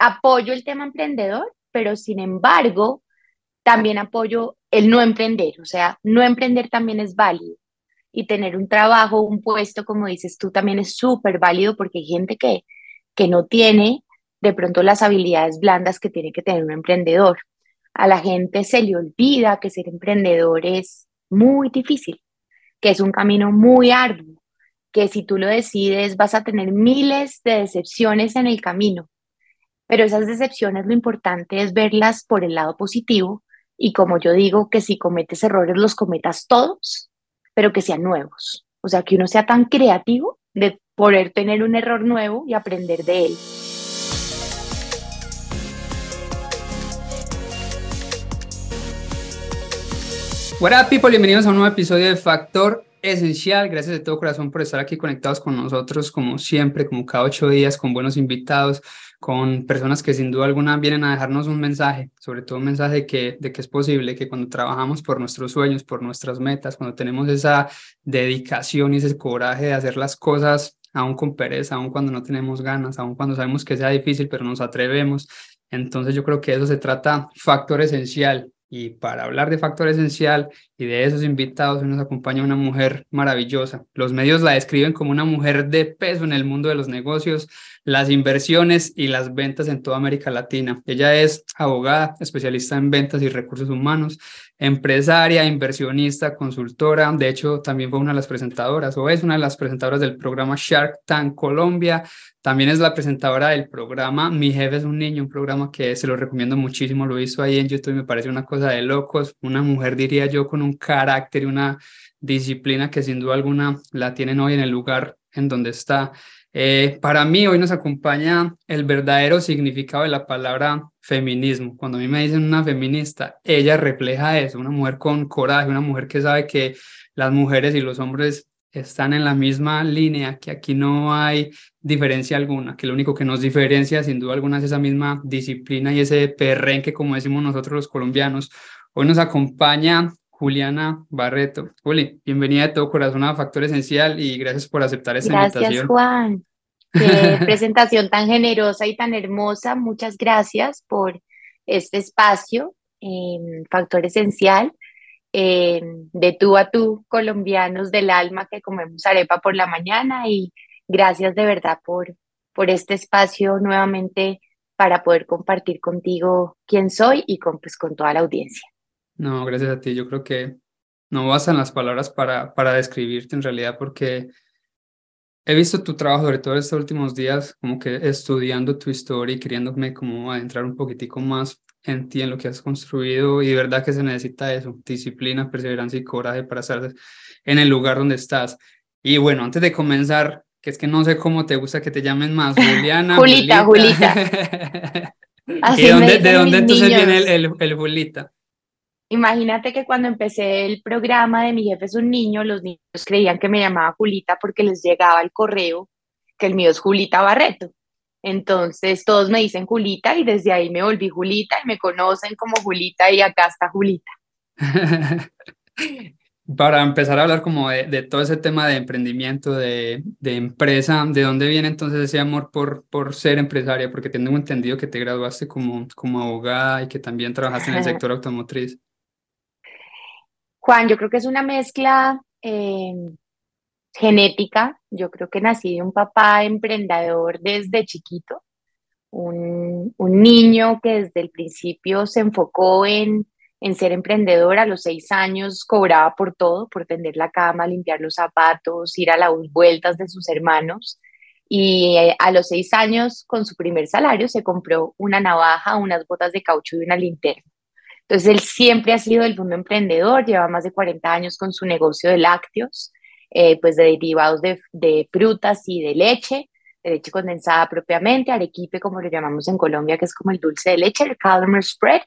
apoyo el tema emprendedor, pero sin embargo, también apoyo el no emprender. O sea, no emprender también es válido. Y tener un trabajo, un puesto, como dices tú, también es súper válido porque hay gente que, que no tiene de pronto las habilidades blandas que tiene que tener un emprendedor. A la gente se le olvida que ser emprendedor es muy difícil, que es un camino muy arduo, que si tú lo decides vas a tener miles de decepciones en el camino, pero esas decepciones lo importante es verlas por el lado positivo y como yo digo, que si cometes errores los cometas todos, pero que sean nuevos. O sea, que uno sea tan creativo de poder tener un error nuevo y aprender de él. What up, people? Bienvenidos a un nuevo episodio de Factor Esencial. Gracias de todo corazón por estar aquí conectados con nosotros, como siempre, como cada ocho días, con buenos invitados, con personas que sin duda alguna vienen a dejarnos un mensaje, sobre todo un mensaje de que, de que es posible que cuando trabajamos por nuestros sueños, por nuestras metas, cuando tenemos esa dedicación y ese coraje de hacer las cosas aún con pereza, aún cuando no tenemos ganas, aún cuando sabemos que sea difícil, pero nos atrevemos. Entonces yo creo que eso se trata factor esencial y para hablar de factor esencial y de esos invitados, nos acompaña una mujer maravillosa. Los medios la describen como una mujer de peso en el mundo de los negocios, las inversiones y las ventas en toda América Latina. Ella es abogada, especialista en ventas y recursos humanos, empresaria, inversionista, consultora. De hecho, también fue una de las presentadoras o es una de las presentadoras del programa Shark Tank Colombia. También es la presentadora del programa Mi jefe es un niño, un programa que se lo recomiendo muchísimo. Lo hizo ahí en YouTube, me parece una cosa de locos. Una mujer, diría yo, con un carácter y una disciplina que sin duda alguna la tienen hoy en el lugar en donde está. Eh, para mí hoy nos acompaña el verdadero significado de la palabra feminismo. Cuando a mí me dicen una feminista, ella refleja eso, una mujer con coraje, una mujer que sabe que las mujeres y los hombres están en la misma línea, que aquí no hay diferencia alguna, que lo único que nos diferencia sin duda alguna es esa misma disciplina y ese perrenque, como decimos nosotros los colombianos. Hoy nos acompaña Juliana Barreto. Juli, bienvenida de todo corazón a Factor Esencial y gracias por aceptar esta invitación. Gracias, Juan. Qué presentación tan generosa y tan hermosa. Muchas gracias por este espacio, en Factor Esencial, de tú a tú, colombianos del alma que comemos arepa por la mañana y gracias de verdad por, por este espacio nuevamente para poder compartir contigo quién soy y con, pues, con toda la audiencia. No, gracias a ti. Yo creo que no bastan las palabras para, para describirte en realidad porque he visto tu trabajo, sobre todo estos últimos días, como que estudiando tu historia y queriéndome como adentrar un poquitico más en ti, en lo que has construido y de verdad que se necesita eso, disciplina, perseverancia y coraje para estar en el lugar donde estás. Y bueno, antes de comenzar, que es que no sé cómo te gusta que te llamen más, Juliana. Julita, Julita. ¿Y de dónde entonces viene el, el, el Julita? Imagínate que cuando empecé el programa de Mi jefe es un niño, los niños creían que me llamaba Julita porque les llegaba el correo que el mío es Julita Barreto. Entonces todos me dicen Julita y desde ahí me volví Julita y me conocen como Julita y acá está Julita. Para empezar a hablar como de, todo ese tema de emprendimiento, de, de, empresa, ¿de dónde viene entonces ese amor por, por ser empresaria? Porque tengo entendido que te graduaste como, como abogada y que también trabajaste en el sector automotriz. Juan, yo creo que es una mezcla eh, genética. Yo creo que nací de un papá emprendedor desde chiquito, un, niño que desde el principio se enfocó en, en ser emprendedor. A los seis años cobraba por todo, por tender la cama, limpiar los zapatos, ir a las vueltas de sus hermanos. Y eh, a los seis años, con su primer salario, se compró una navaja, unas botas de caucho y una linterna. Entonces, él siempre ha sido del mundo emprendedor, lleva más de 40 años con su negocio de lácteos, eh, pues de derivados de, de, frutas y de leche, de leche condensada propiamente, arequipe, como lo llamamos en Colombia, que es como el dulce de leche, el caramel spread,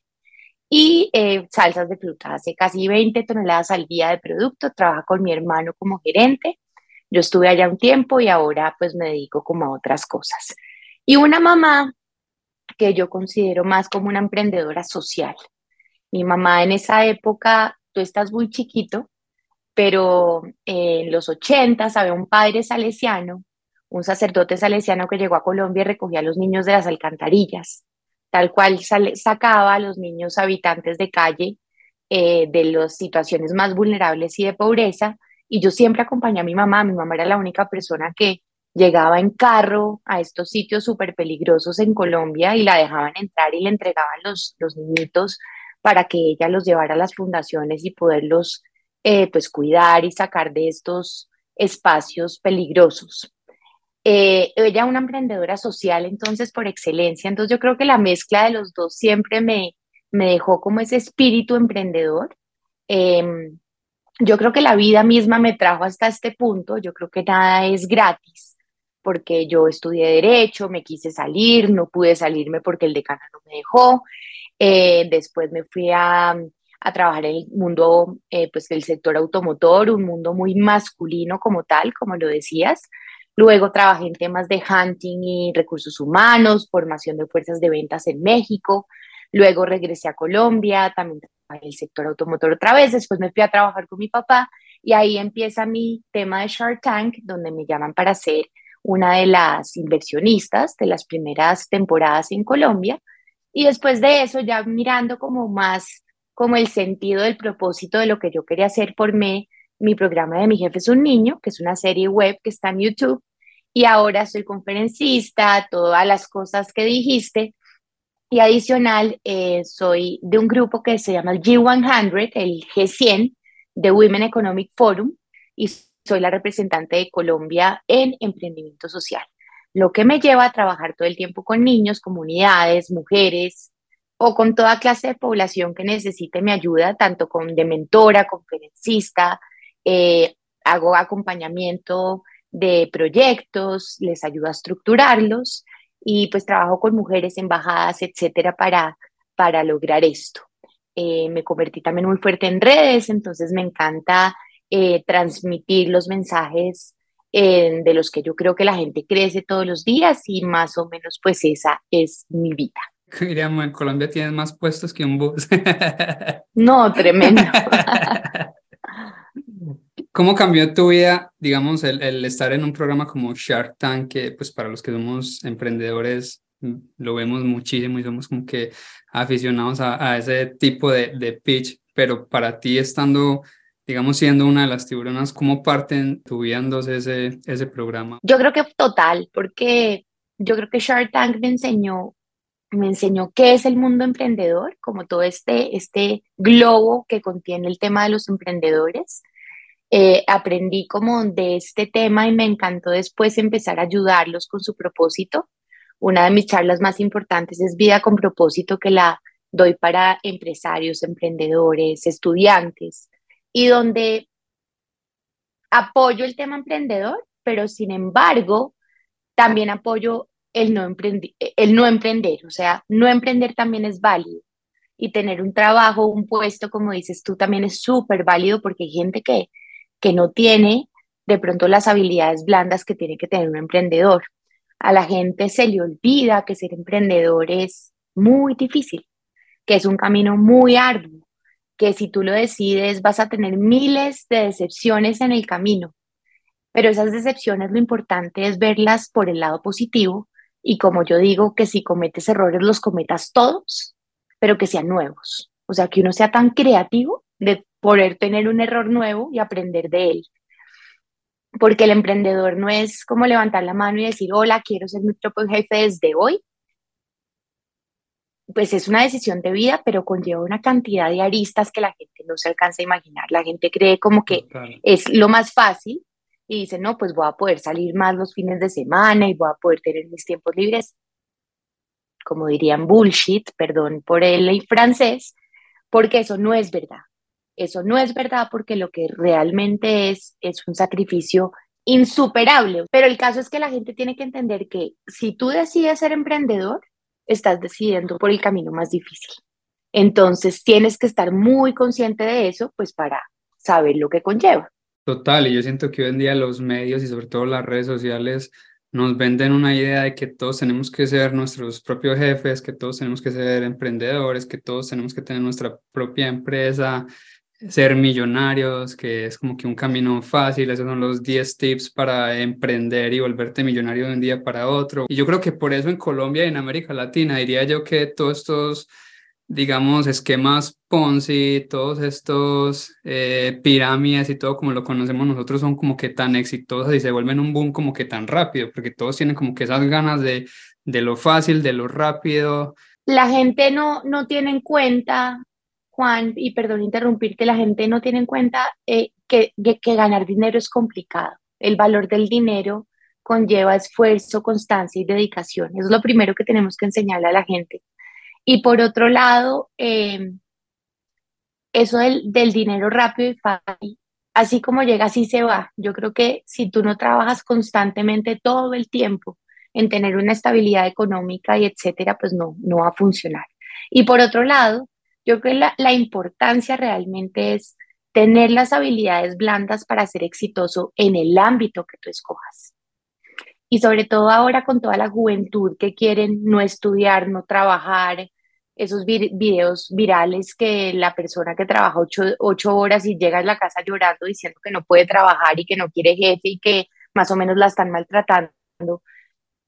y eh, salsas de fruta. Hace casi 20 toneladas al día de producto, trabaja con mi hermano como gerente. Yo estuve allá un tiempo y ahora pues me dedico como a otras cosas. Y una mamá que yo considero más como una emprendedora social. Mi mamá en esa época, tú estás muy chiquito, pero en los 80 había un padre salesiano, un sacerdote salesiano que llegó a Colombia y recogía a los niños de las alcantarillas, tal cual sacaba a los niños habitantes de calle eh, de las situaciones más vulnerables y de pobreza. Y yo siempre acompañé a mi mamá, mi mamá era la única persona que llegaba en carro a estos sitios súper peligrosos en Colombia y la dejaban entrar y le entregaban los, los niñitos para que ella los llevara a las fundaciones y poderlos eh, pues cuidar y sacar de estos espacios peligrosos. Eh, ella una emprendedora social, entonces, por excelencia. Entonces, yo creo que la mezcla de los dos siempre me, me dejó como ese espíritu emprendedor. Em, yo creo que la vida misma me trajo hasta este punto. Yo creo que nada es gratis, porque yo estudié derecho, me quise salir, no pude salirme porque el decano no me dejó. Eh, después me fui a, a, trabajar en el mundo, eh, pues del sector automotor, un mundo muy masculino como tal, como lo decías. Luego trabajé en temas de hunting y recursos humanos, formación de fuerzas de ventas en México. Luego regresé a Colombia, también trabajé en el sector automotor otra vez. Después me fui a trabajar con mi papá y ahí empieza mi tema de Shark Tank, donde me llaman para ser una de las inversionistas de las primeras temporadas en Colombia. Y después de eso, ya mirando como más como el sentido del propósito de lo que yo quería hacer, formé mi programa de Mi Jefe es un Niño, que es una serie web que está en YouTube, y ahora soy conferencista, todas las cosas que dijiste, y adicional eh, soy de un grupo que se llama el G100, el G100 de Women Economic Forum, y soy la representante de Colombia en emprendimiento social, lo que me lleva a trabajar todo el tiempo con niños, comunidades, mujeres, o con toda clase de población que necesite mi ayuda, tanto con de mentora, conferencista, eh, hago acompañamiento de proyectos, les ayudo a estructurarlos y pues trabajo con mujeres, embajadas, etcétera, para, para lograr esto. Eh, me convertí también muy fuerte en redes, entonces me encanta eh, transmitir los mensajes de los que yo creo que la gente crece todos los días y más o menos pues esa es mi vida. Diríamos, en Colombia tienes más puestos que un bus. no, tremendo. ¿Cómo cambió tu vida, digamos, el, estar en un programa como Shark Tank, que pues para los que somos emprendedores mm, lo vemos muchísimo y somos como que aficionados a, ese tipo de, de, pitch, pero para ti estando, digamos, siendo una de las tiburonas, ¿cómo parten tu vida ese, ese programa? Yo creo que total, porque yo creo que Shark Tank me enseñó me enseñó qué es el mundo emprendedor, como todo este, este globo que contiene el tema de los emprendedores. Eh, aprendí como de este tema y me encantó después empezar a ayudarlos con su propósito. Una de mis charlas más importantes es Vida con propósito que la doy para empresarios, emprendedores, estudiantes y donde apoyo el tema emprendedor, pero sin embargo también apoyo el no, el no emprender. O sea, no emprender también es válido y tener un trabajo, un puesto, como dices tú, también es súper válido porque hay gente que que no tiene de pronto las habilidades blandas que tiene que tener un emprendedor. A la gente se le olvida que ser emprendedor es muy difícil, que es un camino muy arduo, que si tú lo decides vas a tener miles de decepciones en el camino, pero esas decepciones lo importante es verlas por el lado positivo y como yo digo, que si cometes errores los cometas todos, pero que sean nuevos. O sea, que uno sea tan creativo de poder tener un error nuevo y aprender de él. Porque el emprendedor no es como levantar la mano y decir, hola, quiero ser mi propio jefe desde hoy. Pues es una decisión de vida, pero conlleva una cantidad de aristas que la gente no se alcanza a imaginar. La gente cree como que es lo más fácil y dice, no, pues voy a poder salir más los fines de semana y voy a poder tener mis tiempos libres. Como dirían bullshit, perdón por el francés, porque eso no es verdad. Eso no es verdad porque lo que realmente es es un sacrificio insuperable. Pero el caso es que la gente tiene que entender que si tú decides ser emprendedor, estás decidiendo por el camino más difícil. Entonces tienes que estar muy consciente de eso, pues para saber lo que conlleva. Total, y yo siento que hoy en día los medios y sobre todo las redes sociales nos venden una idea de que todos tenemos que ser nuestros propios jefes, que todos tenemos que ser emprendedores, que todos tenemos que tener nuestra propia empresa, ser millonarios, que es como que un camino fácil, esos son los 10 tips para emprender y volverte millonario de un día para otro. Y yo creo que por eso en Colombia y en América Latina diría yo que todos estos, digamos, esquemas Ponzi, todos estos eh, pirámides y todo como lo conocemos nosotros son como que tan exitosos y se vuelven un boom como que tan rápido, porque todos tienen como que esas ganas de, de lo fácil, de lo rápido. La gente no, no tiene en cuenta Juan, y perdón interrumpirte, la gente no tiene en cuenta eh, que, que, ganar dinero es complicado. El valor del dinero conlleva esfuerzo, constancia y dedicación. Eso es lo primero que tenemos que enseñarle a la gente. Y por otro lado, em, eso del, del dinero rápido y fácil, así como llega, así se va. Yo creo que si tú no trabajas constantemente todo el tiempo en tener una estabilidad económica y etcétera, pues no, no va a funcionar. Y por otro lado, yo creo que la, la importancia realmente es tener las habilidades blandas para ser exitoso en el ámbito que tú escojas. Y sobre todo ahora con toda la juventud que quieren no estudiar, no trabajar, esos videos virales que la persona que trabaja ocho, horas y llega a la casa llorando diciendo que no puede trabajar y que no quiere jefe y que más o menos la están maltratando,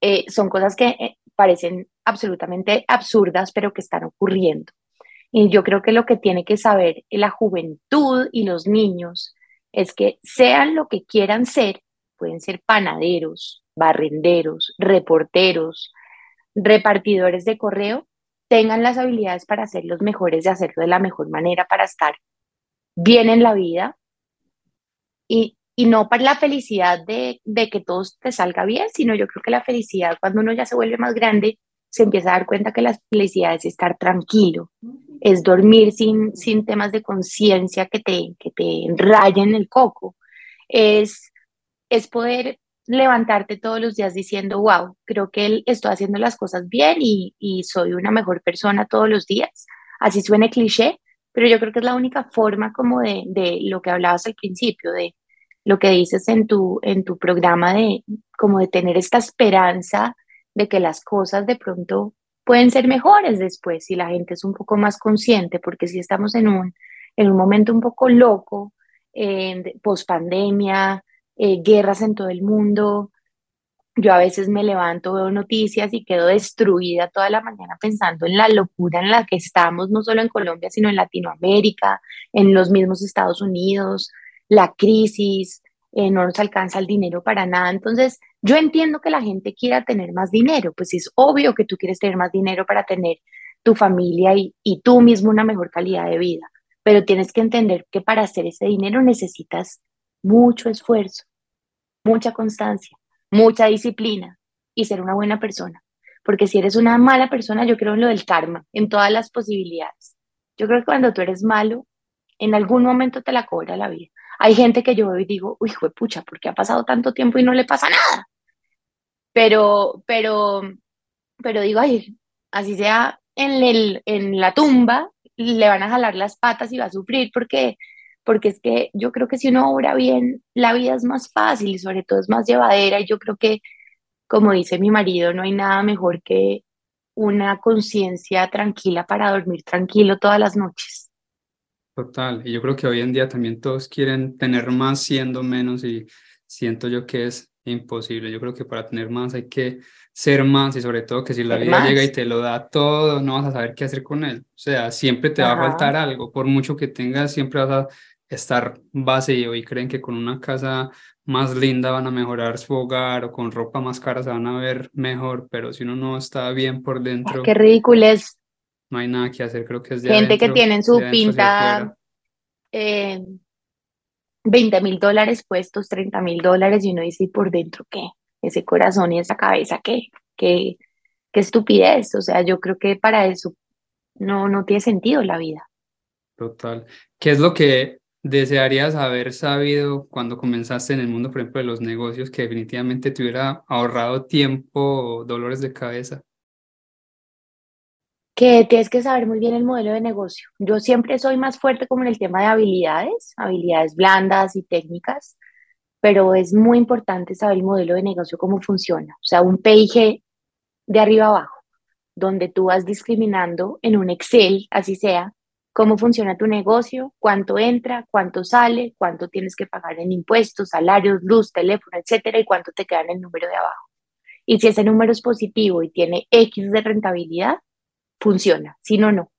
eh, son cosas que eh, parecen absolutamente absurdas, pero que están ocurriendo. Y yo creo que lo que tiene que saber la juventud y los niños es que sean lo que quieran ser, pueden ser panaderos, barrenderos, reporteros, repartidores de correo, tengan las habilidades para ser los mejores y hacerlo de la mejor manera para estar bien en la vida y, y no para la felicidad de, de que todo te salga bien, sino yo creo que la felicidad cuando uno ya se vuelve más grande se empieza a dar cuenta que la felicidad es estar tranquilo, es dormir sin, sin temas de conciencia que te, que te enrayen el coco, es, es poder levantarte todos los días diciendo, wow, creo que estoy haciendo las cosas bien y, y soy una mejor persona todos los días. Así suene cliché, pero yo creo que es la única forma como de, de lo que hablabas al principio, de lo que dices en tu, en tu programa, de como de tener esta esperanza de que las cosas de pronto pueden ser mejores después si la gente es un poco más consciente, porque si estamos en un, en un momento un poco loco, eh, post pandemia, guerras en todo el mundo, yo a veces me levanto, veo noticias y quedo destruida toda la mañana pensando en la locura en la que estamos, no solo en Colombia, sino en Latinoamérica, en los mismos Estados Unidos, la crisis, eh, no nos alcanza el dinero para nada. Entonces, yo entiendo que la gente quiera tener más dinero, pues es obvio que tú quieres tener más dinero para tener tu familia y, y tú mismo una mejor calidad de vida, pero tienes que entender que para hacer ese dinero necesitas mucho esfuerzo, mucha constancia, mucha disciplina y ser una buena persona. Porque si eres una mala persona, yo creo en lo del karma, en todas las posibilidades. Yo creo que cuando tú eres malo, en algún momento te la cobra la vida. Hay gente que yo veo y digo, uy, pucha, porque ha pasado tanto tiempo y no le pasa nada. Pero, pero, pero digo, ay, así sea en, el, en la tumba, le van a jalar las patas y va a sufrir porque, porque es que yo creo que si uno obra bien, la vida es más fácil y sobre todo es más llevadera y yo creo que, como dice mi marido, no hay nada mejor que una conciencia tranquila para dormir tranquilo todas las noches. Total, y yo creo que hoy en día también todos quieren tener más siendo menos y siento yo que es imposible. Yo creo que para tener más hay que ser más y sobre todo que si la vida llega y te lo da todo, no vas a saber qué hacer con él. O sea, siempre te va a faltar algo. Por mucho que tengas, siempre vas a estar vacío y creen que con una casa más linda van a mejorar su hogar o con ropa más cara se van a ver mejor, pero si uno no está bien por dentro. Qué ridículo es no hay nada que hacer, creo que es de Gente que tiene su pinta eh, 20 mil dólares puestos, 30 mil dólares y uno dice, ¿y por dentro qué? Ese corazón y esa cabeza, ¿qué? ¿Qué, qué estupidez? O sea, yo creo que para eso no, no tiene sentido la vida. Total. ¿Qué es lo que desearías haber sabido cuando comenzaste en el mundo, por ejemplo, de los negocios, que definitivamente te hubiera ahorrado tiempo o dolores de cabeza? Que tienes que saber muy bien el modelo de negocio. Yo siempre soy más fuerte como en el tema de habilidades, habilidades blandas y técnicas, pero es muy importante saber el modelo de negocio, cómo funciona. O sea, un PIG de arriba abajo, donde tú vas discriminando en un Excel, así sea, cómo funciona tu negocio, cuánto entra, cuánto sale, cuánto tienes que pagar en impuestos, salarios, luz, teléfono, etcétera, y cuánto te queda en el número de abajo. Y si ese número es positivo y tiene X de rentabilidad, funciona, si no, no.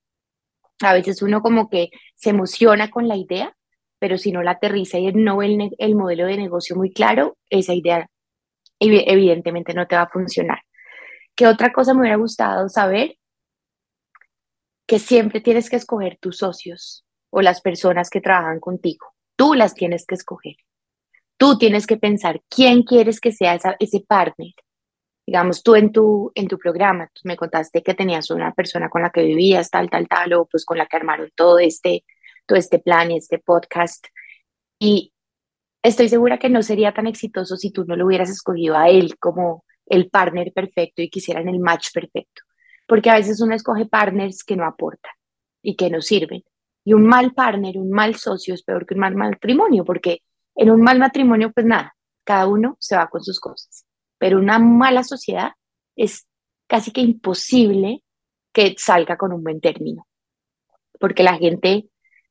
A veces uno como que se emociona con la idea, pero si no la aterriza y no ve el, modelo de negocio muy claro, esa idea evidentemente no te va a funcionar. ¿Qué otra cosa me hubiera gustado saber? Que siempre tienes que escoger tus socios o las personas que trabajan contigo. Tú las tienes que escoger. Tú tienes que pensar quién quieres que sea ese partner digamos, tú en tu, en tu programa, me contaste que tenías una persona con la que vivías, tal, tal, tal, o pues con la que armaron todo este, todo este plan y este podcast. Y estoy segura que no sería tan exitoso si tú no lo hubieras escogido a él como el partner perfecto y quisieran el match perfecto. Porque a veces uno escoge partners que no aportan y que no sirven. Y un mal partner, un mal socio es peor que un mal matrimonio, porque en un mal matrimonio, pues nada, cada uno se va con sus cosas pero una mala sociedad es casi que imposible que salga con un buen término, porque la gente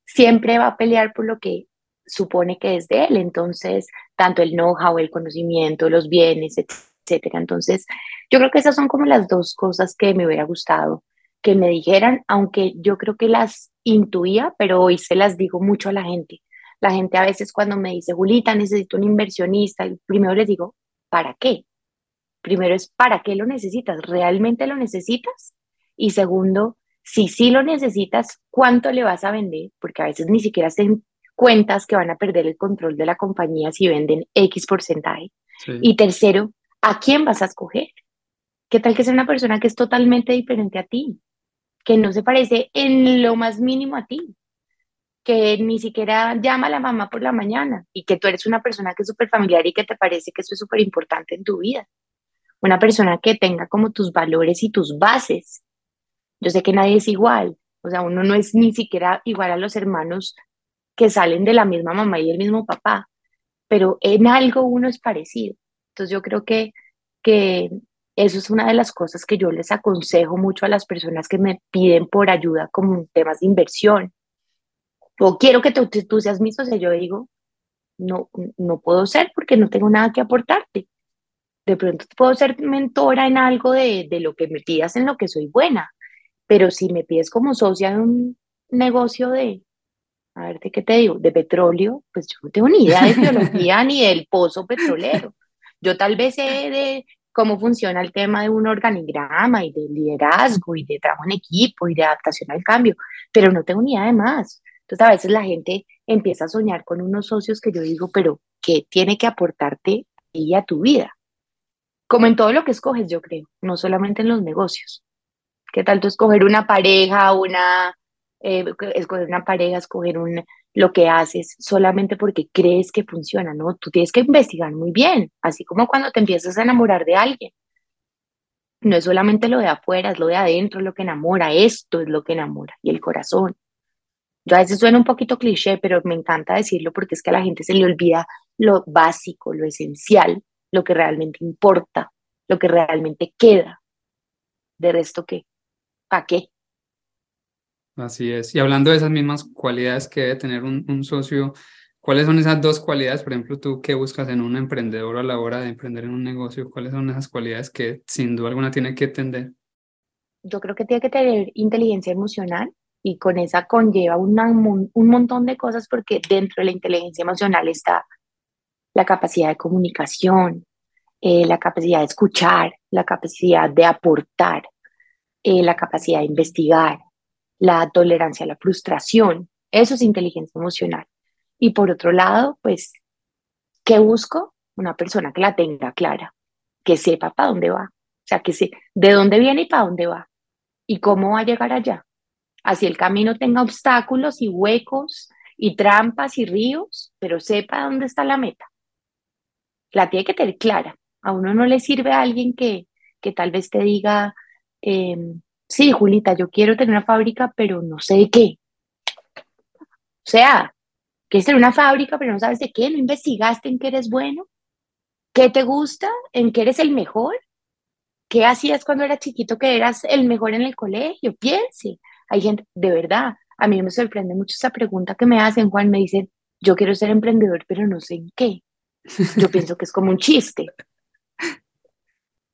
siempre va a pelear por lo que supone que es de él, entonces, tanto el know-how, el conocimiento, los bienes, etcétera. Entonces, yo creo que esas son como las dos cosas que me hubiera gustado que me dijeran, aunque yo creo que las intuía, pero hoy se las digo mucho a la gente. La gente a veces cuando me dice, Julita, necesito un inversionista, primero les digo, ¿para qué? Primero es para qué lo necesitas, ¿realmente lo necesitas? Y segundo, si sí lo necesitas, ¿cuánto le vas a vender? Porque a veces ni siquiera se cuentas que van a perder el control de la compañía si venden X porcentaje. Y tercero, ¿a quién vas a escoger? ¿Qué tal que sea una persona que es totalmente diferente a ti? Que no se parece en lo más mínimo a ti, que ni siquiera llama a la mamá por la mañana y que tú eres una persona que es súper familiar y que te parece que eso es súper importante en tu vida una persona que tenga como tus valores y tus bases. Yo sé que nadie es igual, o sea, uno no es ni siquiera igual a los hermanos que salen de la misma mamá y el mismo papá, pero en algo uno es parecido. Entonces yo creo que, que eso es una de las cosas que yo les aconsejo mucho a las personas que me piden por ayuda como temas de inversión. O quiero que tú, tú seas mi socio, yo digo, no, no puedo ser porque no tengo nada que aportarte de pronto puedo ser mentora en algo de, de, lo que me pidas en lo que soy buena, pero si me pides como socia de un negocio de, a ver, ¿de qué te digo? De petróleo, pues yo no tengo ni idea de biología ni del pozo petrolero. Yo tal vez sé de cómo funciona el tema de un organigrama y de liderazgo y de trabajo en equipo y de adaptación al cambio, pero no tengo ni idea de más. Entonces a veces la gente empieza a soñar con unos socios que yo digo, pero ¿qué tiene que aportarte y a tu vida? Como en todo lo que escoges, yo creo, no solamente en los negocios. ¿Qué tal tú escoger una pareja, una, eh, escoger una pareja, escoger un, lo que haces solamente porque crees que funciona, ¿no? Tú tienes que investigar muy bien, así como cuando te empiezas a enamorar de alguien. No es solamente lo de afuera, es lo de adentro lo que enamora, esto es lo que enamora, y el corazón. Yo a veces suena un poquito cliché, pero me encanta decirlo porque es que a la gente se le olvida lo básico, lo esencial, lo que realmente importa, lo que realmente queda. De resto, ¿qué? ¿Para qué? Así es. Y hablando de esas mismas cualidades que debe tener un, socio, ¿cuáles son esas dos cualidades? Por ejemplo, tú qué buscas en un emprendedor a la hora de emprender en un negocio, ¿cuáles son esas cualidades que sin duda alguna tiene que atender? Yo creo que tiene que tener inteligencia emocional y con esa conlleva un montón de cosas porque dentro de la inteligencia emocional está la capacidad de comunicación, eh, la capacidad de escuchar, la capacidad de aportar, eh, la capacidad de investigar, la tolerancia a la frustración. Eso es inteligencia emocional. Y por otro lado, pues, ¿qué busco? Una persona que la tenga clara, que sepa para dónde va, o sea, que sé de dónde viene y para dónde va, y cómo va a llegar allá. Así el camino tenga obstáculos y huecos y trampas y ríos, pero sepa dónde está la meta la tiene que tener clara. A uno no le sirve a alguien que, que tal vez te diga, em, sí, Julita, yo quiero tener una fábrica, pero no sé de qué. O sea, quieres tener una fábrica, pero no sabes de qué, no investigaste en qué eres bueno, qué te gusta, en qué eres el mejor, qué hacías cuando eras chiquito que eras el mejor en el colegio, piense. Hay gente, de verdad, a mí me sorprende mucho esa pregunta que me hacen, Juan, me dicen, yo quiero ser emprendedor, pero no sé en qué. Yo pienso que es como un chiste.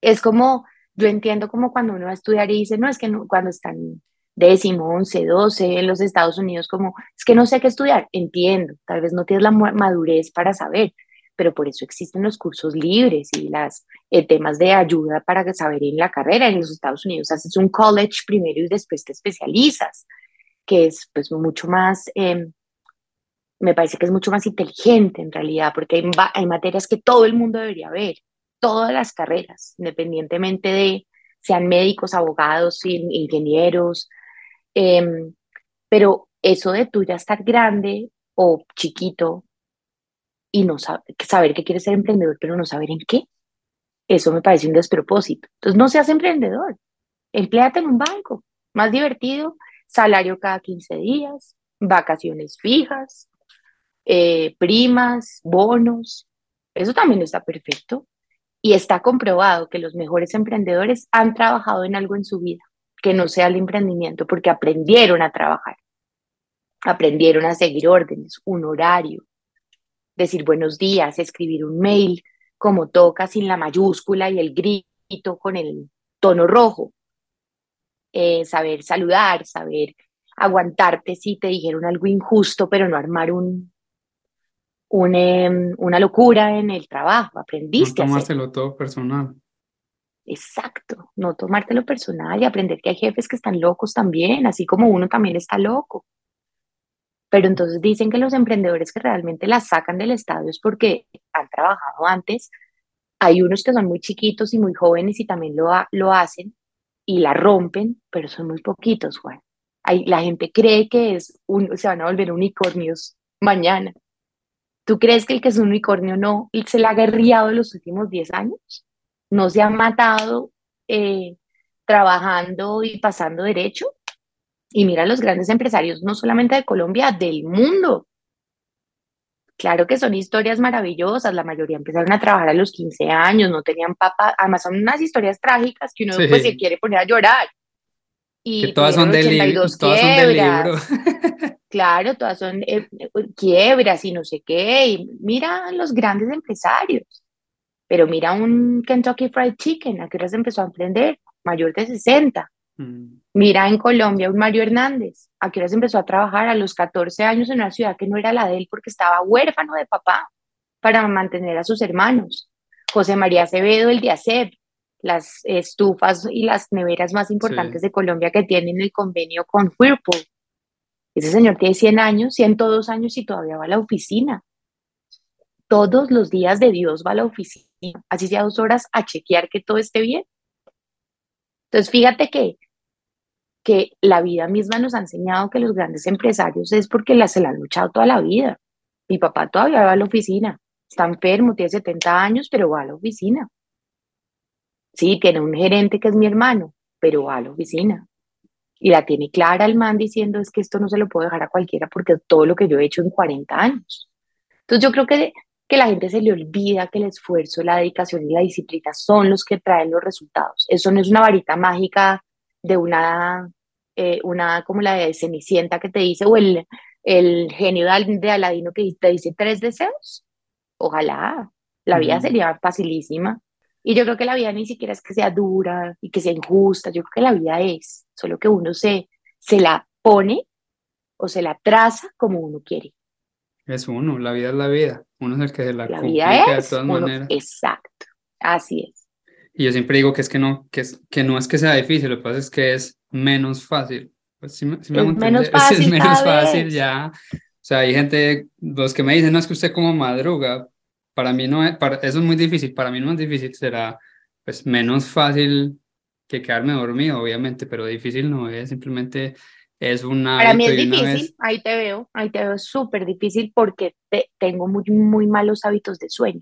Es como, yo entiendo como cuando uno va a estudiar y dice, no, es que no, cuando están décimo, once, doce en los Estados Unidos, como, es que no sé qué estudiar, entiendo, tal vez no tienes la madurez para saber, pero por eso existen los cursos libres y las eh, temas de ayuda para saber en la carrera. En los Estados Unidos haces un college primero y después te especializas, que es pues mucho más, em, me parece que es mucho más inteligente en realidad, porque hay, materias que todo el mundo debería ver, todas las carreras, independientemente de sean médicos, abogados, ingenieros, em, pero eso de tú ya estar grande o chiquito y no saber que quieres ser emprendedor, pero no saber en qué, eso me parece un despropósito. Entonces no seas emprendedor, empleate en un banco, más divertido, salario cada 15 días, vacaciones fijas, eh, primas, bonos, eso también está perfecto. Y está comprobado que los mejores emprendedores han trabajado en algo en su vida, que no sea el emprendimiento, porque aprendieron a trabajar, aprendieron a seguir órdenes, un horario, decir buenos días, escribir un mail como toca sin la mayúscula y el grito con el tono rojo, eh, saber saludar, saber aguantarte si te dijeron algo injusto, pero no armar un, Em, una locura en el trabajo, aprendiste. No tomártelo todo personal. Exacto, no tomártelo personal y aprender que hay jefes que están locos también, así como uno también está loco. Pero entonces dicen que los emprendedores que realmente la sacan del estadio es porque han trabajado antes. Hay unos que son muy chiquitos y muy jóvenes y también lo, lo hacen y la rompen, pero son muy poquitos, Juan. Hay, la gente cree que es un, se van a volver unicornios mañana ¿Tú crees que el que es un unicornio no se le ha guerriado en los últimos 10 años? ¿No se ha matado eh, trabajando y pasando derecho? Y mira los grandes empresarios, no solamente de Colombia, del mundo. Claro que son historias maravillosas, la mayoría empezaron a trabajar a los 15 años, no tenían papá, además son unas historias trágicas que uno pues, se quiere poner a llorar. Y que todas son, del libro, todas son del libro. Claro, todas son eh, quiebras y no sé qué. Y mira los grandes empresarios. Pero mira un Kentucky Fried Chicken, ¿a qué hora se empezó a emprender? Mayor de 60. Mm. Mira en Colombia un Mario Hernández, ¿a qué hora se empezó a trabajar? A los 14 años en una ciudad que no era la de él porque estaba huérfano de papá para mantener a sus hermanos. José María Acevedo, el de ACEP, las estufas y las neveras más importantes de Colombia que tienen el convenio con Whirlpool. Ese señor tiene 100 años, 102 años y todavía va a la oficina. Todos los días de Dios va a la oficina, así sea dos horas, a chequear que todo esté bien. Entonces, fíjate que, que la vida misma nos ha enseñado que los grandes empresarios es porque la, se la han luchado toda la vida. Mi papá todavía va a la oficina, está enfermo, tiene 70 años, pero va a la oficina. Sí, tiene un gerente que es mi hermano, pero va a la oficina y la tiene clara el man diciendo es que esto no se lo puedo dejar a cualquiera porque todo lo que yo he hecho en 40 años. Entonces yo creo que, que la gente se le olvida que el esfuerzo, la dedicación y la disciplina son los que traen los resultados. Eso no es una varita mágica de una, eh, una como la de Cenicienta que te dice o el, el genio de Aladino que te dice tres deseos. Ojalá, la vida sería facilísima. Y yo creo que la vida ni siquiera es que sea dura y que sea injusta, yo creo que la vida es, solo que uno se, se la pone o se la traza como uno quiere. Es uno, la vida es la vida, uno es el que se la, la vida es de todas maneras. Exacto, así es. Y yo siempre digo que es que no, que, es, que no es que sea difícil, lo que pasa es que es menos fácil. Pues si, es menos fácil, es menos fácil ya. O sea, hay gente, los que me dicen, no es que usted como madruga, para mí no es, para, eso es muy difícil, para mí no es difícil, será pues menos fácil que quedarme dormido, obviamente, pero difícil no es, simplemente es una... Para mí es difícil, ahí te veo, ahí te veo súper difícil porque tengo muy, muy malos hábitos de sueño.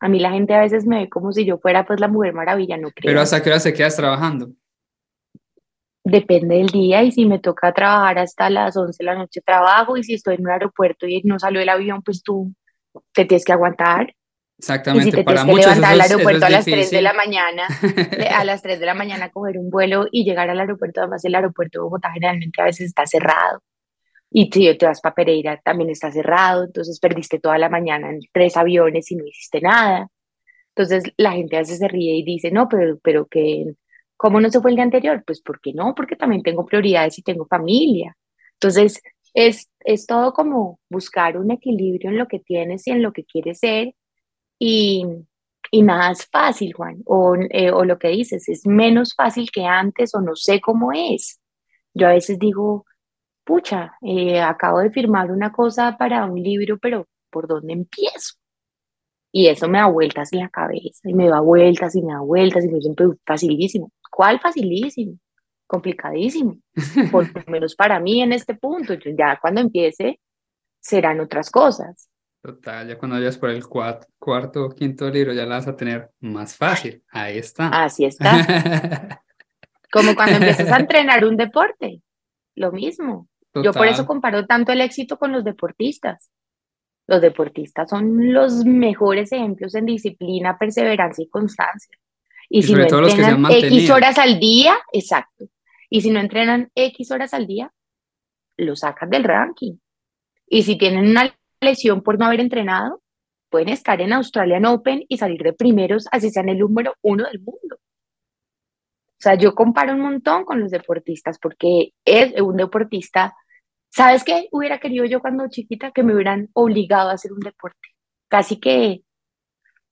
A mí la gente a veces me ve como si yo fuera pues la mujer maravilla, no creo. Pero ¿hasta qué hora se quedas trabajando? Depende del día y si me toca trabajar hasta las 11 de la noche trabajo y si estoy en un aeropuerto y no salió el avión, pues tú te tienes que aguantar. Exactamente. Y si te para tienes que muchos levantar al aeropuerto a las 3 de la mañana, de- a las 3 de la mañana coger un vuelo y llegar al aeropuerto, además el aeropuerto de Bogotá generalmente a veces está cerrado. Y si te vas para Pereira, también está cerrado, entonces perdiste toda la mañana en tres aviones y no hiciste nada. Entonces la gente a veces se ríe y dice, no, pero, pero que, ¿cómo no se fue el día anterior? Pues porque no, porque también tengo prioridades y tengo familia. Entonces es, es todo como buscar un equilibrio en lo que tienes y en lo que quieres ser y, y nada es fácil, Juan. O, eh, o lo que dices, es menos fácil que antes o no sé cómo es. Yo a veces digo, pucha, eh, acabo de firmar una cosa para un libro, pero ¿por dónde empiezo? Y eso me da vueltas en la cabeza, y me da vueltas y me da vueltas, y me dicen, pero facilísimo. ¿Cuál facilísimo? Complicadísimo. Por lo menos para mí en este punto. Ya cuando empiece serán otras cosas. Total, ya cuando vayas por el cuarto o quinto libro ya la vas a tener más fácil. Ahí está. Así está. Como cuando empiezas a entrenar un deporte, lo mismo. Yo por eso comparo tanto el éxito con los deportistas. Los deportistas son los mejores ejemplos en disciplina, perseverancia y constancia. Y Y si sobre no todo los que se han entrenan X horas al día, exacto. Y si no entrenan X horas al día, lo sacan del ranking. Y si tienen una lesión por no haber entrenado, pueden estar en Australian Open y salir de primeros, así sean el número uno del mundo. O sea, yo comparo un montón con los deportistas porque es un deportista. ¿Sabes qué hubiera querido yo cuando chiquita? Que me hubieran obligado a hacer un deporte. Casi que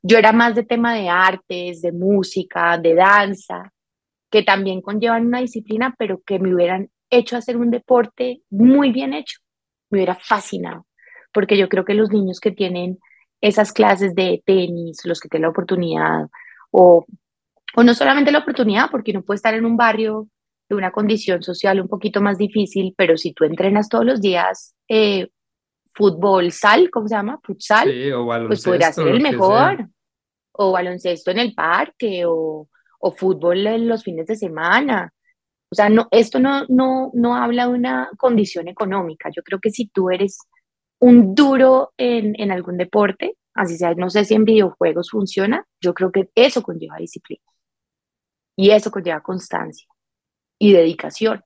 yo era más de tema de artes, de música, de danza, que también conllevan una disciplina, pero que me hubieran hecho hacer un deporte muy bien hecho. Me hubiera fascinado, porque yo creo que los niños que tienen esas clases de tenis, los que tienen la oportunidad, o, o no solamente la oportunidad, porque uno puede estar en un barrio de una condición social un poquito más difícil, pero si tú entrenas todos los días eh, fútbol, sal, ¿cómo se llama? Futsal, Sí, o pues podrás ser el mejor. sea. O baloncesto en el parque, o, o fútbol en los fines de semana. O sea, no, esto no, no, no habla de una condición económica. Yo creo que si tú eres un duro en, en algún deporte, así sea, no sé si en videojuegos funciona, yo creo que eso conlleva disciplina. Y eso conlleva constancia y dedicación,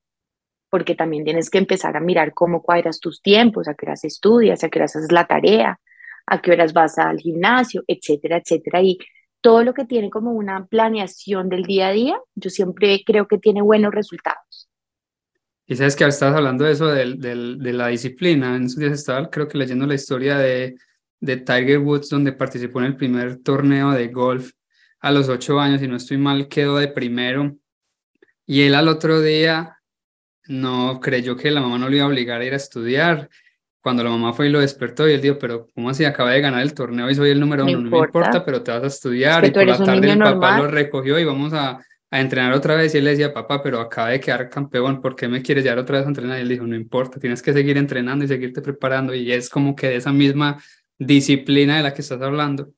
porque también tienes que empezar a mirar cómo cuadras tus tiempos, a qué horas estudias, a qué horas haces la tarea, a qué horas vas al gimnasio, etcétera, etcétera. Y todo lo que tiene como una planeación del día a día, yo siempre creo que tiene buenos resultados. Y sabes que estabas hablando de eso, del, del- de la disciplina. En esos días estaba, creo que leyendo la historia de, de Tiger Woods, donde participó en el primer torneo de golf a los ocho años, y no estoy mal, quedó de primero. Y él al otro día no creyó que la mamá no lo iba a obligar a ir a estudiar. Cuando la mamá fue y lo despertó, y él dijo, pero ¿cómo así? Acaba de ganar el torneo y soy el número No uno, no me importa. pero te vas a estudiar. que y por la tarde el papá normal. lo recogió y vamos a, a entrenar otra vez. Y él le decía, papá, pero acaba de quedar campeón, ¿por qué me quieres llevar otra vez a entrenar? Y él dijo, no importa, tienes que seguir entrenando y seguirte preparando. Y es como que de esa misma disciplina de la que estás hablando.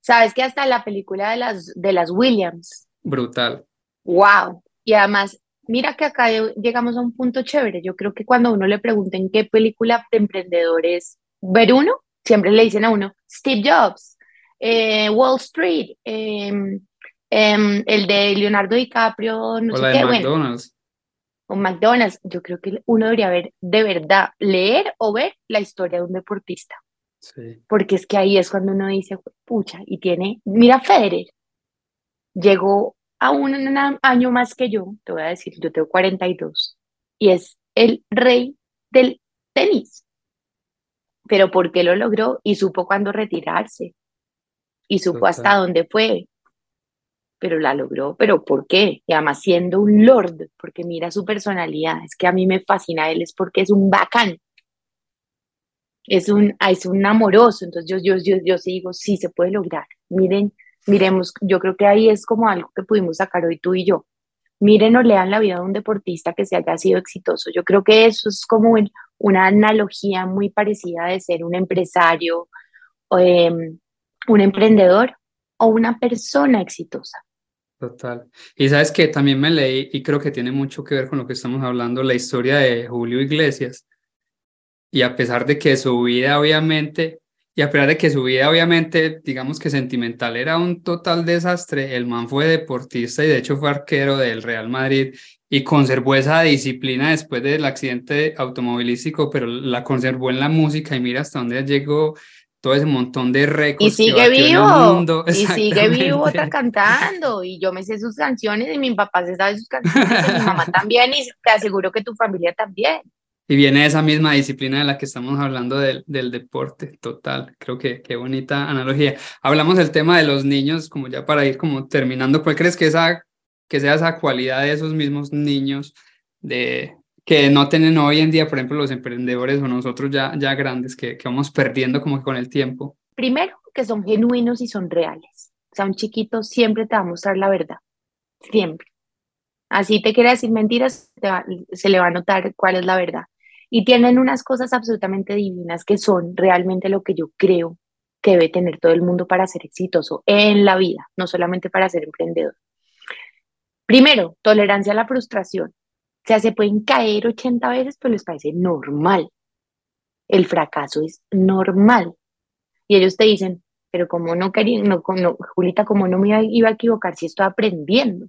Sabes que hasta la película de las, de las Williams, Brutal. wow. Y además, mira que acá llegamos a un punto chévere. Yo creo que cuando a uno le pregunten qué película de emprendedores ver uno, siempre le dicen a uno Steve Jobs, eh, Wall Street, em, em, el de Leonardo DiCaprio, no O sé la de qué, bueno, McDonald's. o McDonald's. Yo creo que uno debería ver de verdad, leer o ver la historia de un deportista. Sí. porque es que ahí es cuando uno dice, pucha, y tiene, mira Federer, llegó a un, un año más que yo, te voy a decir, yo tengo 42, y es el rey del tenis. Pero ¿por qué lo logró? Y supo cuándo retirarse, y supo Total. hasta dónde fue, pero la logró, pero ¿por qué? Y además siendo un lord, porque mira su personalidad, es que a mí me fascina él, es porque es un bacán es un, es un amoroso, entonces yo, yo, yo, yo sí digo, sí se puede lograr. Miren, miremos, yo creo que ahí es como algo que pudimos sacar hoy tú y yo. Miren o lean la vida de un deportista que se haya sido exitoso. Yo creo que eso es como un- una analogía muy parecida de ser un empresario, em, un emprendedor o una persona exitosa. Total. Y sabes que también me leí, y creo que tiene mucho que ver con lo que estamos hablando, la historia de Julio Iglesias. Y a pesar de que su vida, obviamente, y a pesar de que su vida, obviamente, digamos que sentimental era un total desastre, el man fue deportista y de hecho fue arquero del Real Madrid y conservó esa disciplina después del accidente automovilístico, pero la conservó en la música y mira hasta dónde llegó todo ese montón de récords. Y sigue vivo, y sigue vivo, está cantando, y yo me sé sus canciones, y mi papá se sabe sus canciones, y mi mamá también, y te aseguro que tu familia también. Y viene esa misma disciplina de la que estamos hablando del, del deporte, total. Creo que qué bonita analogía. Hablamos del tema de los niños, como ya para ir como terminando, ¿cuál crees que, esa, que sea esa cualidad de esos mismos niños de, que no tienen hoy en día, por ejemplo, los emprendedores o nosotros ya, ya grandes, que, que vamos perdiendo como que con el tiempo? Primero, que son genuinos y son reales. O sea, un chiquito siempre te va a mostrar la verdad, siempre. Así te quiere decir mentiras, se le va a notar cuál es la verdad y tienen unas cosas absolutamente divinas que son realmente lo que yo creo que debe tener todo el mundo para ser exitoso en la vida, no solamente para ser emprendedor. Primero, tolerancia a la frustración. O sea, se pueden caer 80 veces, pero les parece normal. El fracaso es normal. Y ellos te dicen, pero como no quería, no, no, Julita, como no me iba a equivocar si estoy aprendiendo.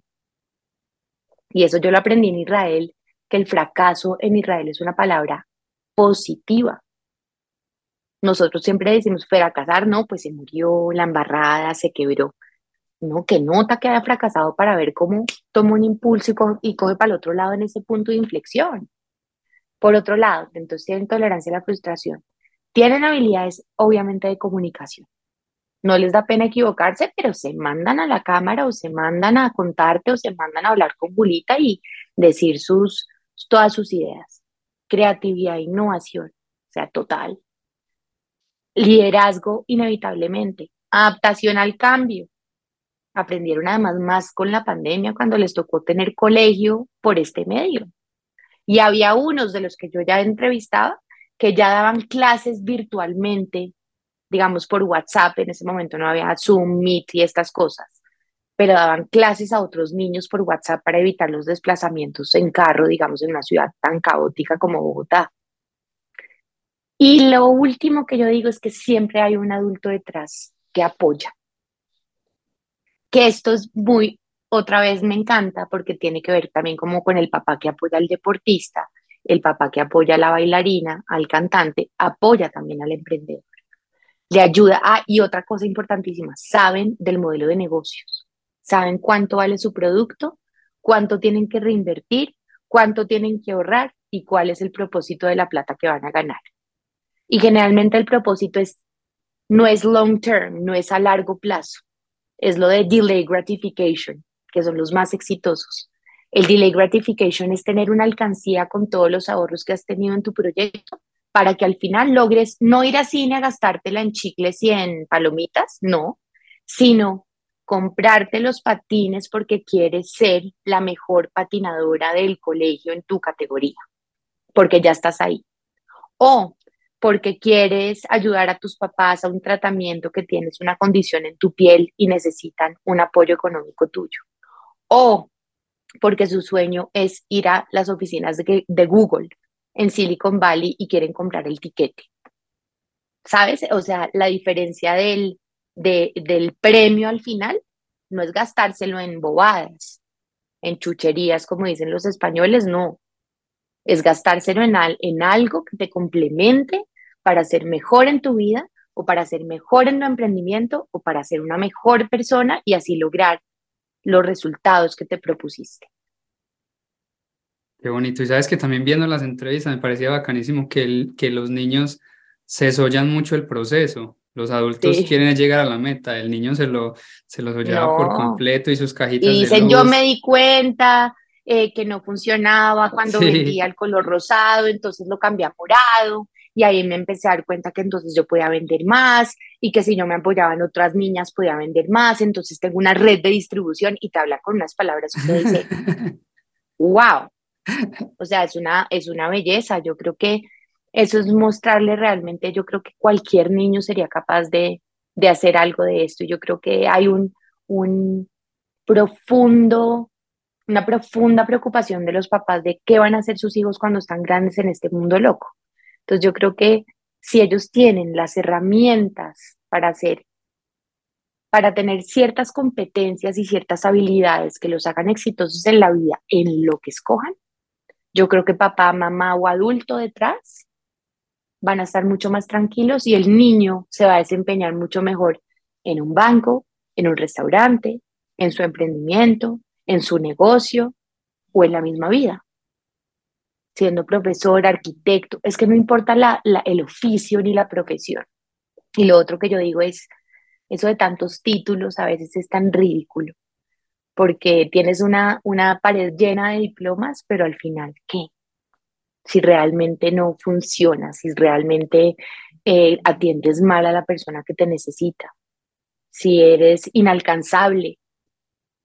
Y eso yo lo aprendí en Israel que el fracaso en Israel es una palabra positiva. Nosotros siempre decimos fracasar, no, pues se murió, la embarrada, se quebró. No, que nota que haya fracasado para ver cómo toma un impulso y, coge para el otro lado en ese punto de inflexión. Por otro lado, entonces tienen tolerancia a la frustración. Tienen habilidades, obviamente, de comunicación. No les da pena equivocarse, pero se mandan a la cámara o se mandan a contarte o se mandan a hablar con Bulita y decir sus, todas sus ideas. Creatividad, innovación, o sea, total. Liderazgo, inevitablemente. Adaptación al cambio. Aprendieron además más con la pandemia cuando les tocó tener colegio por este medio. Y había unos de los que yo ya entrevistaba que ya daban clases virtualmente, digamos por WhatsApp, en ese momento no había Zoom, Meet y estas cosas pero daban clases a otros niños por WhatsApp para evitar los desplazamientos en carro, digamos, en una ciudad tan caótica como Bogotá. Y lo último que yo digo es que siempre hay un adulto detrás que apoya. Que esto es muy, otra vez me encanta porque tiene que ver también como con el papá que apoya al deportista, el papá que apoya a la bailarina, al cantante, apoya también al emprendedor. Le ayuda. Ah, y otra cosa importantísima, saben del modelo de negocios saben cuánto vale su producto, cuánto tienen que reinvertir, cuánto tienen que ahorrar y cuál es el propósito de la plata que van a ganar. Y generalmente el propósito es no es long term, no es a largo plazo, es lo de delay gratification, que son los más exitosos. El delay gratification es tener una alcancía con todos los ahorros que has tenido en tu proyecto para que al final logres no ir a cine a gastártela en chicles y en palomitas, no, sino comprarte los patines porque quieres ser la mejor patinadora del colegio en tu categoría, porque ya estás ahí. O porque quieres ayudar a tus papás a un tratamiento que tienes una condición en tu piel y necesitan un apoyo económico tuyo. O porque su sueño es ir a las oficinas de, Google en Silicon Valley y quieren comprar el tiquete. ¿Sabes? O sea, la diferencia del del premio al final no es gastárselo en bobadas, en chucherías, como dicen los españoles, no. Es gastárselo en, en algo que te complemente para ser mejor en tu vida o para ser mejor en tu emprendimiento o para ser una mejor persona y así lograr los resultados que te propusiste. Qué bonito. Y sabes que también viendo las entrevistas me parecía bacanísimo que, el, que los niños se desollan mucho el proceso. Los adultos quieren llegar a la meta, el niño se lo, se lo por completo y sus cajitas. Y dicen, yo me di cuenta eh, que no funcionaba cuando vendía el color rosado, entonces lo cambié a morado. Y ahí me empecé a dar cuenta que entonces yo podía vender más y que si no me apoyaban otras niñas podía vender más. Entonces tengo una red de distribución y te habla con unas palabras y te dice, wow. O sea, es una, es una belleza. Yo creo que eso es mostrarle realmente, yo creo que cualquier niño sería capaz de, de hacer algo de esto. Yo creo que hay un, un profundo, una profunda preocupación de los papás de qué van a hacer sus hijos cuando están grandes en este mundo loco. Entonces yo creo que si ellos tienen las herramientas para hacer, para tener ciertas competencias y ciertas habilidades que los hagan exitosos en la vida, en lo que escojan, yo creo que papá, mamá o adulto detrás van a estar mucho más tranquilos y el niño se va a desempeñar mucho mejor en un banco, en un restaurante, en su emprendimiento, en su negocio o en la misma vida. Siendo profesor, arquitecto, es que no importa la, el oficio ni la profesión. Y lo otro que yo digo es, eso de tantos títulos a veces es tan ridículo, porque tienes una, una pared llena de diplomas, pero al final, ¿qué? Si realmente no funciona, si realmente eh, atiendes mal a la persona que te necesita, si eres inalcanzable.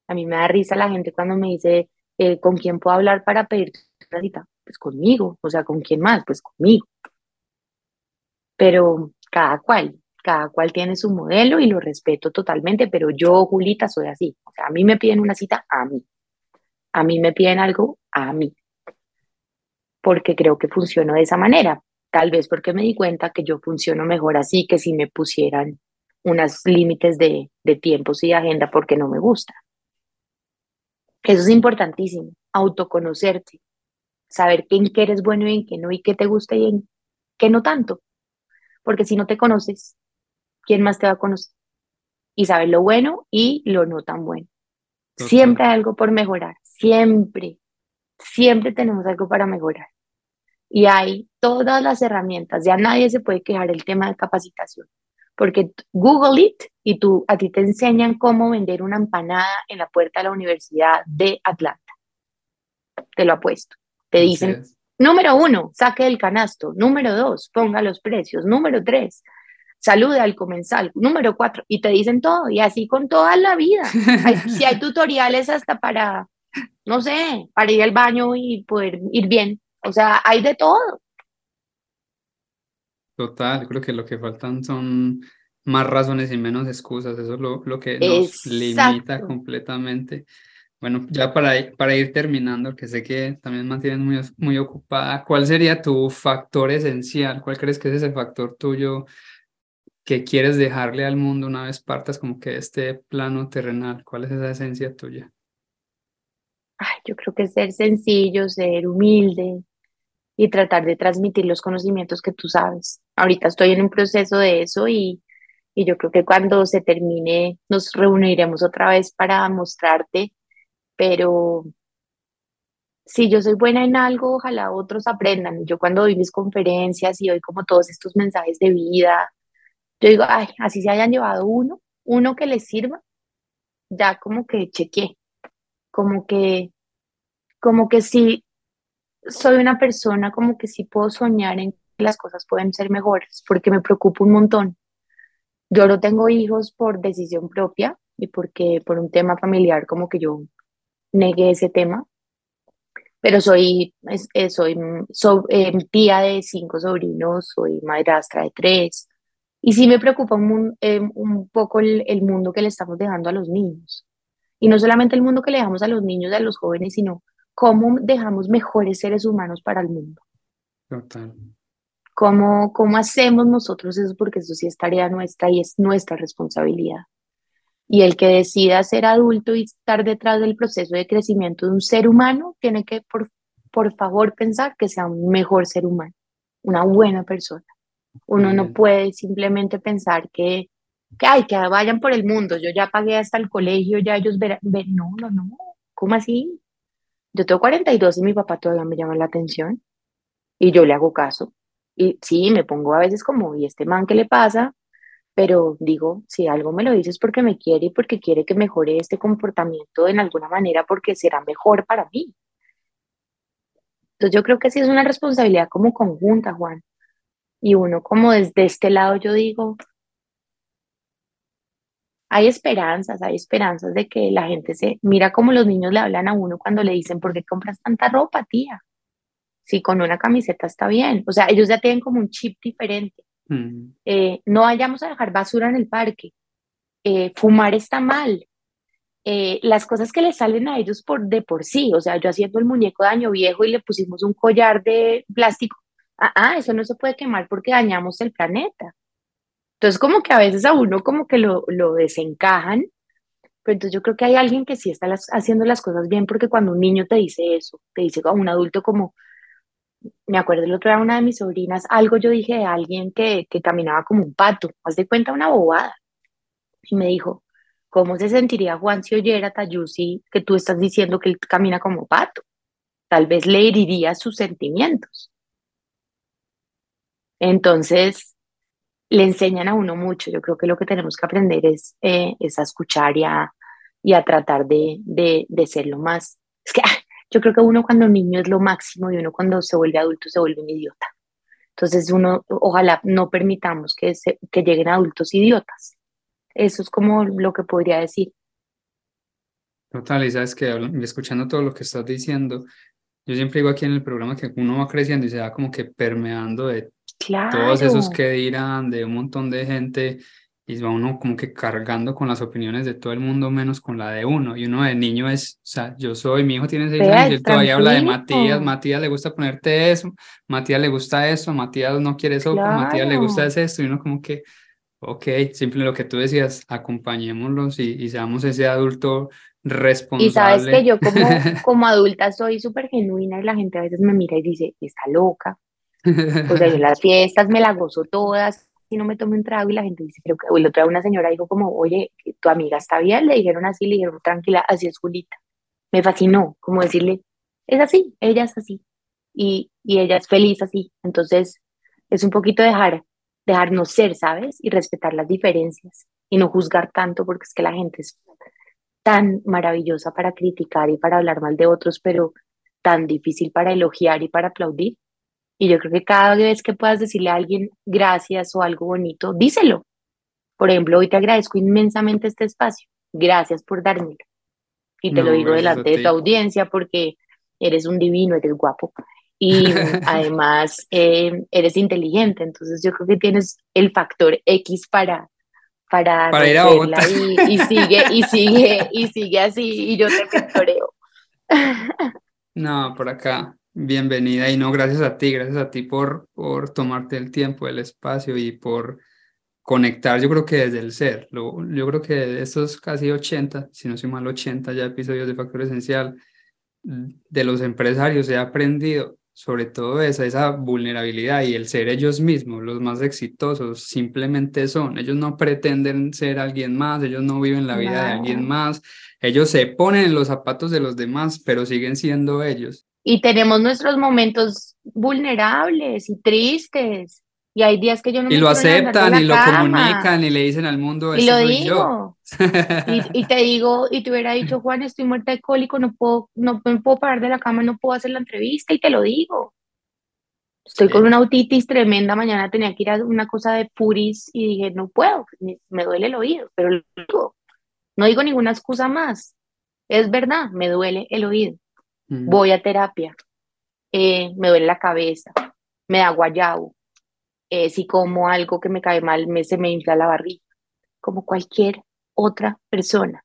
A mí me da risa la gente cuando me dice, eh, ¿con quién puedo hablar para pedir una cita? Pues conmigo, o sea, ¿con quién más? Pues conmigo. Pero cada cual, cada cual tiene su modelo y lo respeto totalmente, pero yo, Julita, soy así. O sea, a mí me piden una cita, a mí. A mí me piden algo, a mí. Porque creo que funciono de esa manera. Tal vez porque me di cuenta que yo funciono mejor así que si me pusieran unos límites de, de tiempos y de agenda porque no me gusta. Eso es importantísimo, autoconocerte, saber en qué eres bueno y en qué no, y qué te gusta y en qué no tanto. Porque si no te conoces, ¿quién más te va a conocer? Y saber lo bueno y lo no tan bueno. Siempre hay algo por mejorar, siempre, siempre tenemos algo para mejorar. Y hay todas las herramientas, ya nadie se puede quejar el tema de capacitación porque Google It y tú, a ti te enseñan cómo vender una empanada en la puerta de la Universidad de Atlanta. Te lo apuesto. Te dicen, número uno, saque el canasto. Número dos, ponga los precios. Número tres, salude al comensal. Número cuatro, y te dicen todo, y así con toda la vida. si hay tutoriales hasta para, no sé, para ir al baño y poder ir bien. O sea, hay de todo. Total, creo que lo que faltan son más razones y menos excusas, eso es lo, lo que nos limita completamente. Bueno, ya para, para ir terminando, que sé que también mantienes muy, muy ocupada, ¿cuál sería tu factor esencial? ¿Cuál crees que es ese factor tuyo que quieres dejarle al mundo una vez partas como que este plano terrenal? ¿Cuál es esa esencia tuya? Ay, yo creo que ser sencillo, ser humilde, y tratar de transmitir los conocimientos que tú sabes. Ahorita estoy en un proceso de eso y, y yo creo que cuando se termine nos reuniremos otra vez para mostrarte, pero si yo soy buena en algo, ojalá otros aprendan. Yo cuando doy mis conferencias y doy como todos estos mensajes de vida, yo digo, ay, así se hayan llevado uno, uno que les sirva, ya como que chequeé, como que, como que si soy una persona como que sí puedo soñar en que las cosas pueden ser mejores, porque me preocupo un montón. Yo no tengo hijos por decisión propia y porque por un tema familiar como que yo negué ese tema, pero soy, soy, soy eh, tía de cinco sobrinos, soy madrastra de tres, y sí me preocupa un, eh, un poco el, el, mundo que le estamos dejando a los niños. Y no solamente el mundo que le dejamos a los niños y a los jóvenes, sino cómo dejamos mejores seres humanos para el mundo. Total. ¿Cómo, ¿Cómo hacemos nosotros eso? Porque eso sí es tarea nuestra y es nuestra responsabilidad. Y el que decida ser adulto y estar detrás del proceso de crecimiento de un ser humano, tiene que, por, por favor, pensar que sea un mejor ser humano, una buena persona. Uno no puede simplemente pensar que, que, ay, que vayan por el mundo, yo ya pagué hasta el colegio, ya ellos verán. No, no, no. ¿Cómo así? Yo tengo 42 y mi papá todavía me llama la atención y yo le hago caso. Y sí, me pongo a veces como, ¿y este man qué le pasa? Pero digo, si algo me lo dices porque me quiere y porque quiere que mejore este comportamiento en alguna manera porque será mejor para mí. Entonces yo creo que sí es una responsabilidad como conjunta, Juan. Y uno como desde este lado yo digo, hay esperanzas, hay esperanzas de que la gente se mira como los niños le hablan a uno cuando le dicen, ¿por qué compras tanta ropa, tía? Si con una camiseta está bien. O sea, ellos ya tienen como un chip diferente. Mm. Eh, no vayamos a dejar basura en el parque. Eh, fumar está mal. Eh, las cosas que les salen a ellos por de por sí, o sea, yo haciendo el muñeco de año viejo y le pusimos un collar de plástico, ah, ah, eso no se puede quemar porque dañamos el planeta. Entonces, como que a veces a uno como que lo, lo desencajan, pero entonces yo creo que hay alguien que sí está haciendo las cosas bien, porque cuando un niño te dice eso, te dice a un adulto como, me acuerdo el otro día una de mis sobrinas, algo yo dije de alguien que, que caminaba como un pato, haz de cuenta una bobada, y me dijo, ¿cómo se sentiría Juan si oyera Tayusi que tú estás diciendo que él camina como pato? Tal vez le heriría sus sentimientos. Entonces, le enseñan a uno mucho. Yo creo que lo que tenemos que aprender es, eh, es a escuchar y a, y a tratar de, de, de, ser lo más. Es que ah, yo creo que uno cuando niño es lo máximo y uno cuando se vuelve adulto se vuelve un idiota. Entonces, uno, ojalá no permitamos que, se, que lleguen adultos idiotas. Eso es como lo que podría decir. Total, y sabes que escuchando todo lo que estás diciendo, yo siempre digo aquí en el programa que uno va creciendo y se va como que permeando de todos esos que dirán, de un montón de gente, y va uno como que cargando con las opiniones de todo el mundo menos con la de uno. Y uno de niño es, o sea, yo soy, mi hijo tiene seis años y él todavía habla de Matías, Matías le gusta ponerte eso, Matías le gusta eso, Matías no quiere eso, Matías le gusta esto, y uno como que, ok, simple lo que tú decías, acompañémoslos y, y seamos ese adulto responsable. Y sabes que yo como, como adulta soy súper genuina y la gente a veces me mira y dice, está loca. O sea, yo las fiestas me las gozo todas y no me tomo un trago y la gente dice, pero que el otro día una señora dijo como, oye, tu amiga está bien, le dijeron así, le dijeron, tranquila, así es Julita. Me fascinó, como decirle, es así, ella es así y, y ella es feliz así. Entonces, es un poquito dejar, dejarnos ser, ¿sabes? Y respetar las diferencias y no juzgar tanto porque es que la gente es tan maravillosa para criticar y para hablar mal de otros, pero tan difícil para elogiar y para aplaudir. Y yo creo que cada vez que puedas decirle a alguien gracias o algo bonito, díselo. Por ejemplo, hoy te agradezco inmensamente este espacio. Gracias por dármelo. Y te lo digo delante de tu audiencia porque eres un divino, eres guapo. Y además eh, eres inteligente. Entonces yo creo que tienes el factor X para, para, ir a Bogotá. Y, sigue, y sigue, y sigue así, y yo te pectoreo. No, por acá, bienvenida, y no, gracias a ti, gracias a ti por, por tomarte el tiempo, el espacio y por conectar, yo creo que desde el ser, lo, yo creo que de estos casi 80, si no soy mal 80 ya episodios de Factor Esencial, de los empresarios he aprendido sobre todo esa, esa vulnerabilidad y el ser ellos mismos, los más exitosos, simplemente son. Ellos no pretenden ser alguien más, ellos no viven la vida de alguien más, ellos se ponen en los zapatos de los demás, pero siguen siendo ellos. Y tenemos nuestros momentos vulnerables y tristes, y hay días que yo no y lo aceptan y lo comunican y le dicen al mundo y lo digo. y, te digo y te hubiera dicho Juan estoy muerta de cólico no puedo no puedo parar de la cama no puedo hacer la entrevista y te lo digo estoy con una autitis tremenda mañana tenía que ir a una cosa de puris y dije no puedo me duele el oído pero lo digo. no digo ninguna excusa más. Es verdad me duele el oído voy a terapia eh, me duele la cabeza me da guayabo eh, si como algo que me cae mal, me, se me infla la barriga, como cualquier otra persona.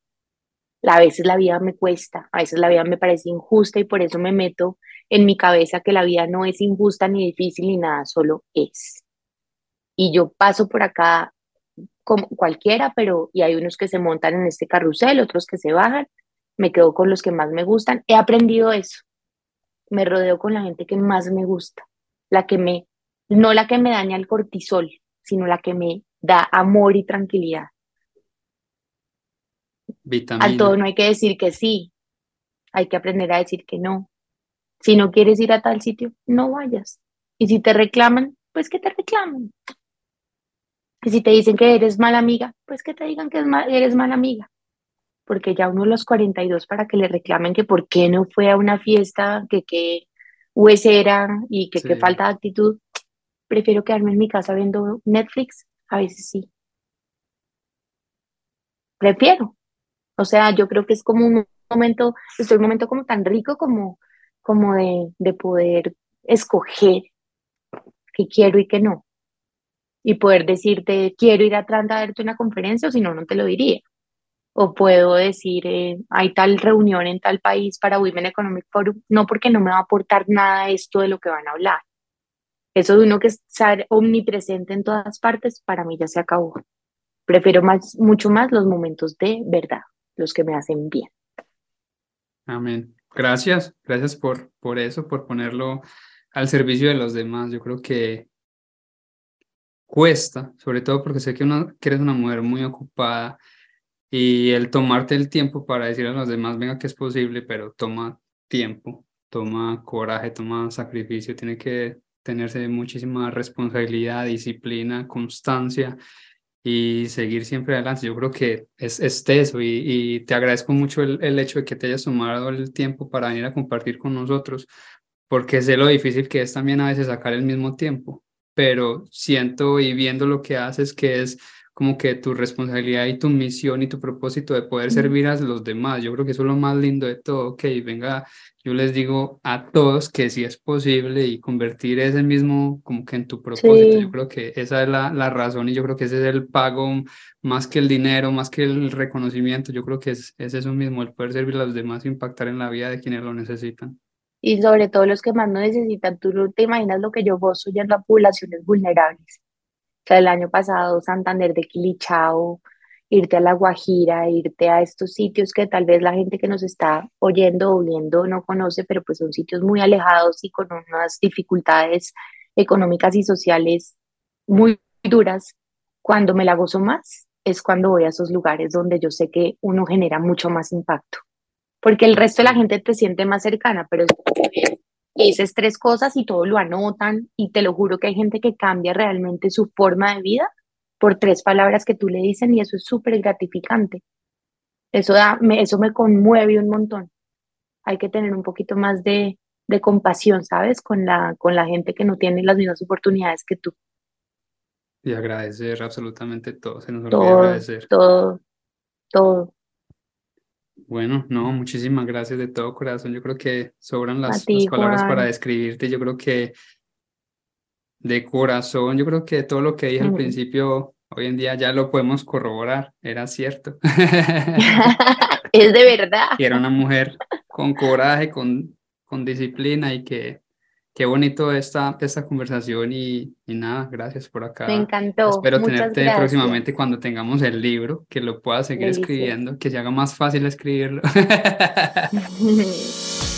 A veces la vida me cuesta, a veces la vida me parece injusta y por eso me meto en mi cabeza que la vida no es injusta ni difícil ni nada, solo es. Y yo paso por acá como cualquiera, pero y hay unos que se montan en este carrusel, otros que se bajan, me quedo con los que más me gustan. He aprendido eso. Me rodeo con la gente que más me gusta, la que me no la que me daña el cortisol, sino la que me da amor y tranquilidad. Vitamina. A todo no hay que decir que sí, hay que aprender a decir que no. Si no quieres ir a tal sitio, no vayas. Y si te reclaman, pues que te reclamen. Y si te dicen que eres mala amiga, pues que te digan que eres mala amiga. Porque ya uno de los 42 para que le reclamen que por qué no fue a una fiesta, que qué huesera y que qué falta de actitud, prefiero quedarme en mi casa viendo Netflix, a veces sí. Prefiero. O sea, yo creo que es como un momento, estoy un momento como tan rico como, como de, de poder escoger qué quiero y qué no. Y poder decirte, quiero ir a Atlanta a darte una conferencia, o si no, no te lo diría. O puedo decir, eh, hay tal reunión en tal país para Women Economic Forum, no porque no me va a aportar nada esto de lo que van a hablar, Eso de uno que estar omnipresente en todas partes, para mí ya se acabó. Prefiero más, mucho más los momentos de verdad, los que me hacen bien. Amén. Gracias, gracias por, por eso, por ponerlo al servicio de los demás. Yo creo que cuesta, sobre todo porque sé que, uno, que eres una mujer muy ocupada y el tomarte el tiempo para decirle a los demás, venga, que es posible, pero toma tiempo, toma coraje, toma sacrificio, tiene que tenerse muchísima responsabilidad, disciplina, constancia y seguir siempre adelante. Yo creo que es, es eso y, y, te agradezco mucho el, el, hecho de que te hayas tomado el tiempo para venir a compartir con nosotros, porque sé lo difícil que es también a veces sacar el mismo tiempo, pero siento y viendo lo que haces que es como que tu responsabilidad y tu misión y tu propósito de poder servir a los demás. Yo creo que eso es lo más lindo de todo. Ok, venga, yo les digo a todos que sí es posible y convertir ese mismo como que en tu propósito. Yo creo que esa es la, la, razón y yo creo que ese es el pago más que el dinero, más que el reconocimiento. Yo creo que es, es eso mismo, el poder servir a los demás e impactar en la vida de quienes lo necesitan. Y sobre todo los que más lo necesitan. Tú no te imaginas lo que yo gozo ya en las poblaciones vulnerables o sea, el año pasado Santander de Quilichao, irte a La Guajira, irte a estos sitios que tal vez la gente que nos está oyendo o viendo no conoce, pero pues son sitios muy alejados y con unas dificultades económicas y sociales muy duras. Cuando me la gozo más es cuando voy a esos lugares donde yo sé que uno genera mucho más impacto, porque el resto de la gente te siente más cercana, pero dices tres cosas y todo lo anotan y te lo juro que hay gente que cambia realmente su forma de vida por tres palabras que tú le dicen y eso es súper gratificante. Eso, da, me, eso me conmueve un montón. Hay que tener un poquito más de, de compasión, ¿sabes? Con la, con la gente que no tiene las mismas oportunidades que tú. Y agradecer absolutamente todo, se nos todo, olvida agradecer. Todo, todo. Bueno, no, muchísimas gracias de todo corazón. Yo creo que sobran las, ti, las palabras Juan. para describirte. Yo creo que de corazón, yo creo que todo lo que dije mm. al principio, hoy en día ya lo podemos corroborar. Era cierto. es de verdad. Que era una mujer con coraje, con, con disciplina y que Qué bonito esta, esta conversación y, y, nada, gracias por acá. Me encantó. Espero Muchas tenerte gracias. próximamente cuando tengamos el libro, que lo puedas seguir escribiendo, que se haga más fácil escribirlo.